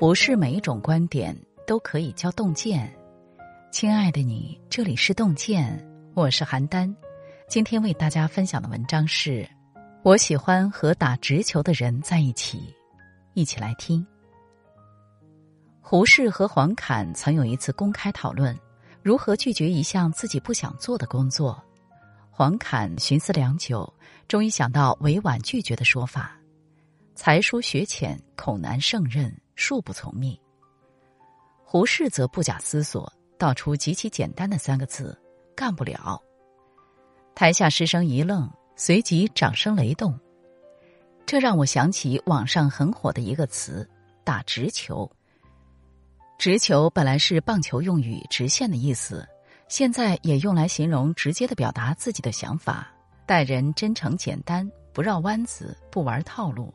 不是每一种观点都可以叫洞见。亲爱的你，这里是洞见，我是邯郸。今天为大家分享的文章是：我喜欢和打直球的人在一起。一起来听。胡适和黄侃曾有一次公开讨论如何拒绝一项自己不想做的工作。黄侃寻思良久，终于想到委婉拒绝的说法：“才疏学浅，恐难胜任，恕不从命。”胡适则不假思索，道出极其简单的三个字：“干不了。”台下师生一愣，随即掌声雷动。这让我想起网上很火的一个词“打直球”。直球本来是棒球用语，直线的意思。现在也用来形容直接的表达自己的想法，待人真诚简单，不绕弯子，不玩套路。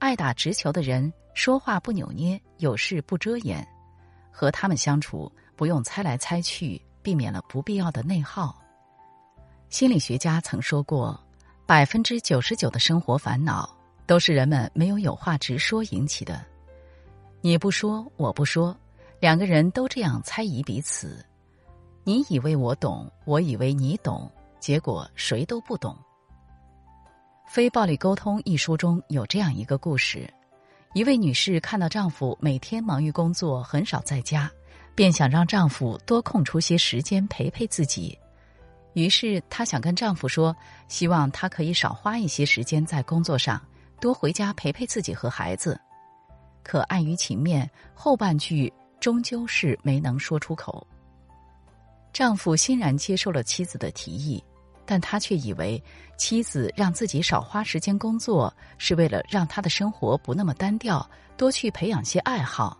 爱打直球的人，说话不扭捏，有事不遮掩，和他们相处不用猜来猜去，避免了不必要的内耗。心理学家曾说过，百分之九十九的生活烦恼都是人们没有有话直说引起的。你不说，我不说，两个人都这样猜疑彼此。你以为我懂，我以为你懂，结果谁都不懂。《非暴力沟通》一书中有这样一个故事：一位女士看到丈夫每天忙于工作，很少在家，便想让丈夫多空出些时间陪陪自己。于是她想跟丈夫说，希望他可以少花一些时间在工作上，多回家陪陪自己和孩子。可碍于情面，后半句终究是没能说出口。丈夫欣然接受了妻子的提议，但他却以为妻子让自己少花时间工作，是为了让他的生活不那么单调，多去培养些爱好。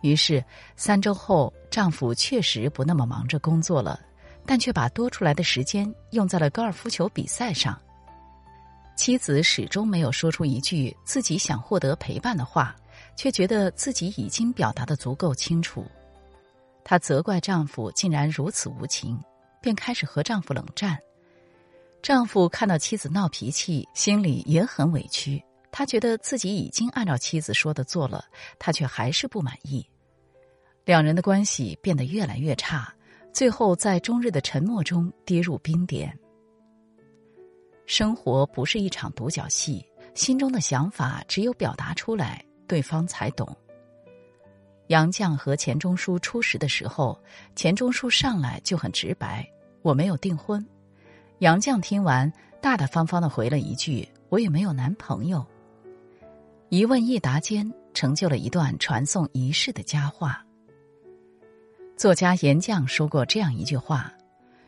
于是三周后，丈夫确实不那么忙着工作了，但却把多出来的时间用在了高尔夫球比赛上。妻子始终没有说出一句自己想获得陪伴的话，却觉得自己已经表达的足够清楚。她责怪丈夫竟然如此无情，便开始和丈夫冷战。丈夫看到妻子闹脾气，心里也很委屈。他觉得自己已经按照妻子说的做了，他却还是不满意。两人的关系变得越来越差，最后在终日的沉默中跌入冰点。生活不是一场独角戏，心中的想法只有表达出来，对方才懂。杨绛和钱钟书初识的时候，钱钟书上来就很直白：“我没有订婚。”杨绛听完，大大方方的回了一句：“我也没有男朋友。”一问一答间，成就了一段传颂一世的佳话。作家严绛说过这样一句话：“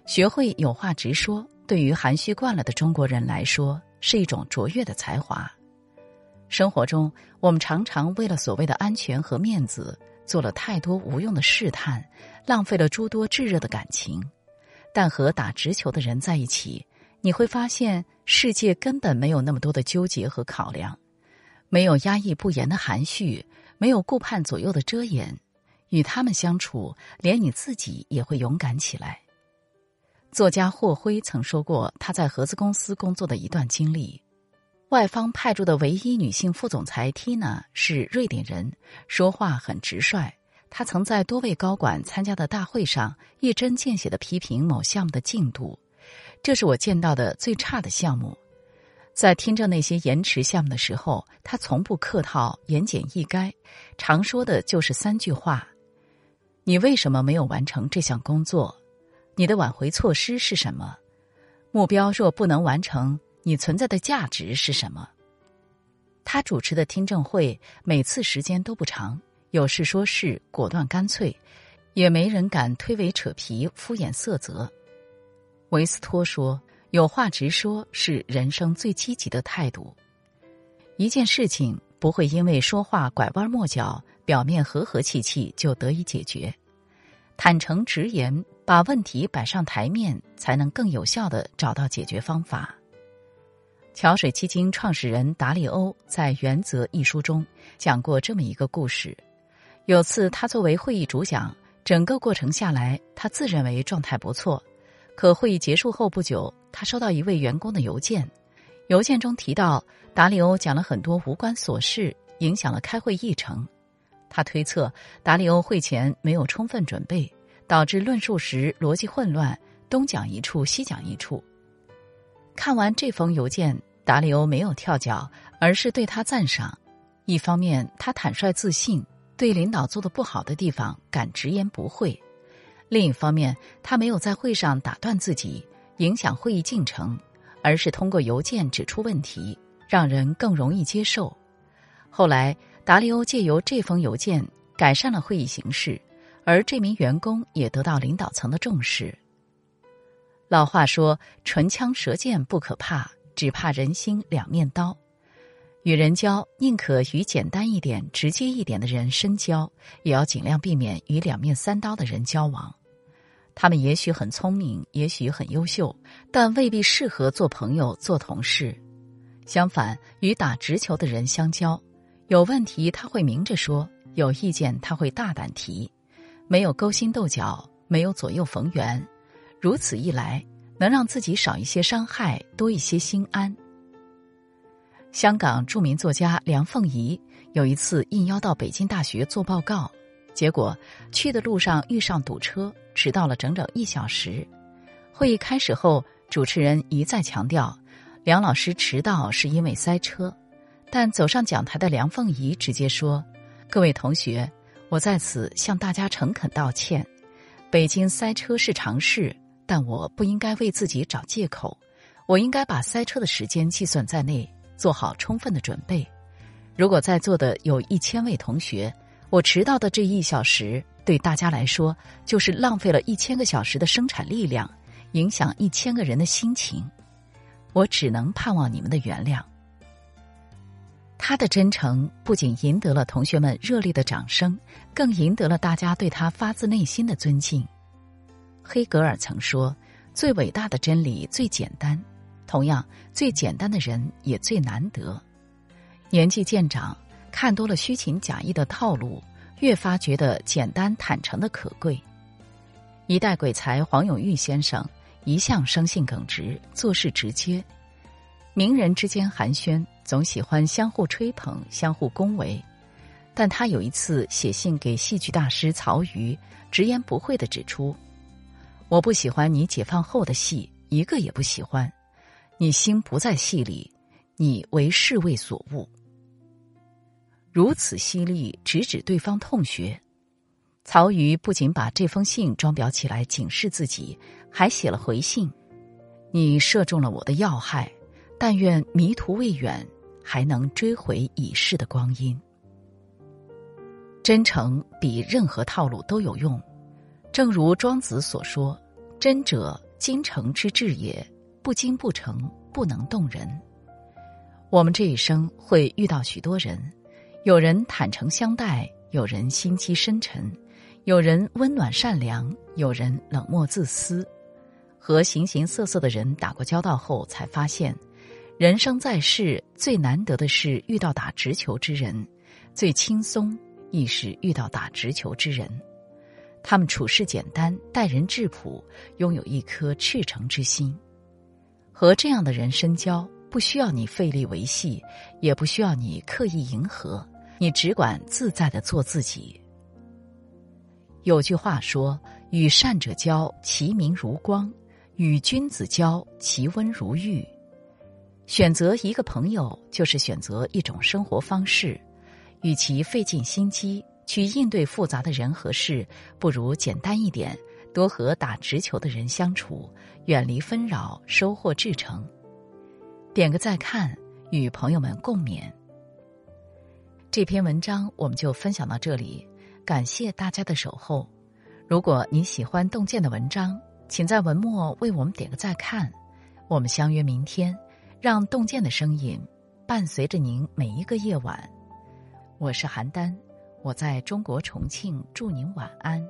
学会有话直说，对于含蓄惯了的中国人来说，是一种卓越的才华。”生活中，我们常常为了所谓的安全和面子。做了太多无用的试探，浪费了诸多炙热的感情。但和打直球的人在一起，你会发现世界根本没有那么多的纠结和考量，没有压抑不言的含蓄，没有顾盼左右的遮掩。与他们相处，连你自己也会勇敢起来。作家霍辉曾说过他在合资公司工作的一段经历。外方派驻的唯一女性副总裁 Tina 是瑞典人，说话很直率。他曾在多位高管参加的大会上一针见血的批评某项目的进度，这是我见到的最差的项目。在听着那些延迟项目的时候，他从不客套，言简意赅，常说的就是三句话：你为什么没有完成这项工作？你的挽回措施是什么？目标若不能完成。你存在的价值是什么？他主持的听证会每次时间都不长，有事说事，果断干脆，也没人敢推诿扯皮、敷衍塞责。维斯托说：“有话直说是人生最积极的态度。一件事情不会因为说话拐弯抹角、表面和和气气就得以解决。坦诚直言，把问题摆上台面，才能更有效的找到解决方法。”桥水基金创始人达利欧在《原则》一书中讲过这么一个故事：有次他作为会议主讲，整个过程下来，他自认为状态不错。可会议结束后不久，他收到一位员工的邮件，邮件中提到达利欧讲了很多无关琐事，影响了开会议程。他推测达里欧会前没有充分准备，导致论述时逻辑混乱，东讲一处西讲一处。看完这封邮件，达里欧没有跳脚，而是对他赞赏。一方面，他坦率自信，对领导做的不好的地方敢直言不讳；另一方面，他没有在会上打断自己，影响会议进程，而是通过邮件指出问题，让人更容易接受。后来，达利欧借由这封邮件改善了会议形式，而这名员工也得到领导层的重视。老话说：“唇枪舌剑不可怕，只怕人心两面刀。”与人交，宁可与简单一点、直接一点的人深交，也要尽量避免与两面三刀的人交往。他们也许很聪明，也许很优秀，但未必适合做朋友、做同事。相反，与打直球的人相交。有问题他会明着说，有意见他会大胆提，没有勾心斗角，没有左右逢源，如此一来，能让自己少一些伤害，多一些心安。香港著名作家梁凤仪有一次应邀到北京大学做报告，结果去的路上遇上堵车，迟到了整整一小时。会议开始后，主持人一再强调，梁老师迟到是因为塞车。但走上讲台的梁凤仪直接说：“各位同学，我在此向大家诚恳道歉。北京塞车是常事，但我不应该为自己找借口。我应该把塞车的时间计算在内，做好充分的准备。如果在座的有一千位同学，我迟到的这一小时对大家来说就是浪费了一千个小时的生产力量，影响一千个人的心情。我只能盼望你们的原谅。”他的真诚不仅赢得了同学们热烈的掌声，更赢得了大家对他发自内心的尊敬。黑格尔曾说：“最伟大的真理最简单，同样，最简单的人也最难得。”年纪渐长，看多了虚情假意的套路，越发觉得简单坦诚的可贵。一代鬼才黄永玉先生一向生性耿直，做事直接。名人之间寒暄，总喜欢相互吹捧、相互恭维。但他有一次写信给戏剧大师曹禺，直言不讳的指出：“我不喜欢你解放后的戏，一个也不喜欢。你心不在戏里，你为侍卫所误。”如此犀利，直指对方痛穴。曹禺不仅把这封信装裱起来警示自己，还写了回信：“你射中了我的要害。”但愿迷途未远，还能追回已逝的光阴。真诚比任何套路都有用，正如庄子所说：“真者，精诚之至也。不精不诚，不能动人。”我们这一生会遇到许多人，有人坦诚相待，有人心机深沉，有人温暖善良，有人冷漠自私。和形形色色的人打过交道后，才发现。人生在世，最难得的是遇到打直球之人，最轻松亦是遇到打直球之人。他们处事简单，待人质朴，拥有一颗赤诚之心。和这样的人深交，不需要你费力维系，也不需要你刻意迎合，你只管自在的做自己。有句话说：“与善者交，其明如光；与君子交，其温如玉。”选择一个朋友，就是选择一种生活方式。与其费尽心机去应对复杂的人和事，不如简单一点，多和打直球的人相处，远离纷扰，收获至诚。点个再看，与朋友们共勉。这篇文章我们就分享到这里，感谢大家的守候。如果你喜欢洞见的文章，请在文末为我们点个再看。我们相约明天。让洞见的声音伴随着您每一个夜晚。我是邯郸，我在中国重庆，祝您晚安。